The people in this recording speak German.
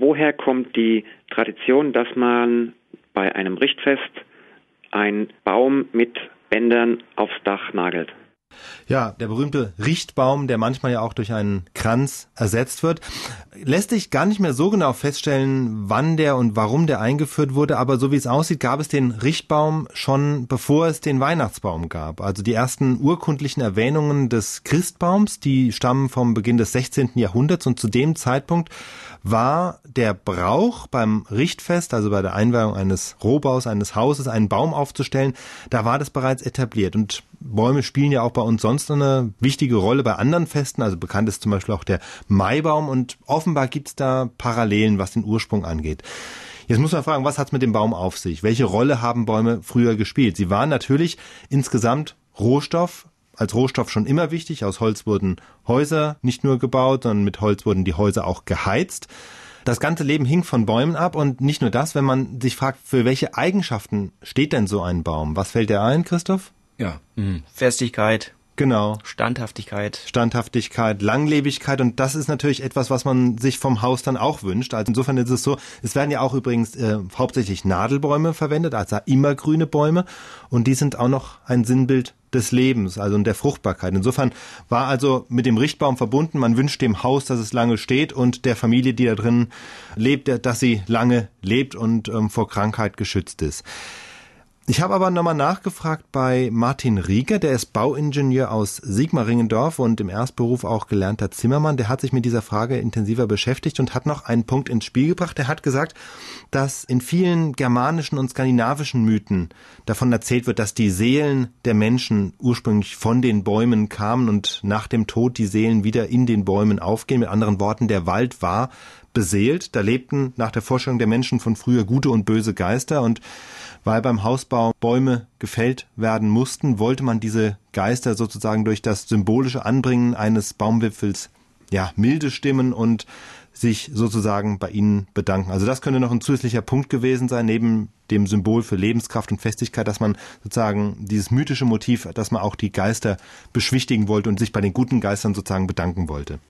woher kommt die Tradition, dass man bei einem Richtfest einen Baum mit Bändern aufs Dach nagelt? Ja, der berühmte Richtbaum, der manchmal ja auch durch einen Kranz ersetzt wird, lässt sich gar nicht mehr so genau feststellen, wann der und warum der eingeführt wurde, aber so wie es aussieht, gab es den Richtbaum schon bevor es den Weihnachtsbaum gab. Also die ersten urkundlichen Erwähnungen des Christbaums, die stammen vom Beginn des 16. Jahrhunderts und zu dem Zeitpunkt war der Brauch beim Richtfest, also bei der Einweihung eines Rohbaus, eines Hauses, einen Baum aufzustellen, da war das bereits etabliert und Bäume spielen ja auch bei uns sonst eine wichtige Rolle bei anderen Festen. Also bekannt ist zum Beispiel auch der Maibaum und offenbar gibt es da Parallelen, was den Ursprung angeht. Jetzt muss man fragen, was hat es mit dem Baum auf sich? Welche Rolle haben Bäume früher gespielt? Sie waren natürlich insgesamt Rohstoff, als Rohstoff schon immer wichtig. Aus Holz wurden Häuser nicht nur gebaut, sondern mit Holz wurden die Häuser auch geheizt. Das ganze Leben hing von Bäumen ab und nicht nur das, wenn man sich fragt, für welche Eigenschaften steht denn so ein Baum? Was fällt dir ein, Christoph? Ja. Mhm. Festigkeit. Genau. Standhaftigkeit. Standhaftigkeit, Langlebigkeit und das ist natürlich etwas, was man sich vom Haus dann auch wünscht. Also insofern ist es so, es werden ja auch übrigens äh, hauptsächlich Nadelbäume verwendet, also immergrüne Bäume und die sind auch noch ein Sinnbild des Lebens, also der Fruchtbarkeit. Insofern war also mit dem Richtbaum verbunden, man wünscht dem Haus, dass es lange steht und der Familie, die da drin lebt, dass sie lange lebt und ähm, vor Krankheit geschützt ist. Ich habe aber nochmal nachgefragt bei Martin Rieger, der ist Bauingenieur aus Sigmaringendorf und im Erstberuf auch gelernter Zimmermann. Der hat sich mit dieser Frage intensiver beschäftigt und hat noch einen Punkt ins Spiel gebracht. Er hat gesagt, dass in vielen germanischen und skandinavischen Mythen davon erzählt wird, dass die Seelen der Menschen ursprünglich von den Bäumen kamen und nach dem Tod die Seelen wieder in den Bäumen aufgehen. Mit anderen Worten, der Wald war beseelt. Da lebten nach der Vorstellung der Menschen von früher gute und böse Geister und weil beim Hausbau Bäume gefällt werden mussten, wollte man diese Geister sozusagen durch das symbolische Anbringen eines Baumwipfels ja, milde stimmen und sich sozusagen bei ihnen bedanken. Also das könnte noch ein zusätzlicher Punkt gewesen sein, neben dem Symbol für Lebenskraft und Festigkeit, dass man sozusagen dieses mythische Motiv, dass man auch die Geister beschwichtigen wollte und sich bei den guten Geistern sozusagen bedanken wollte.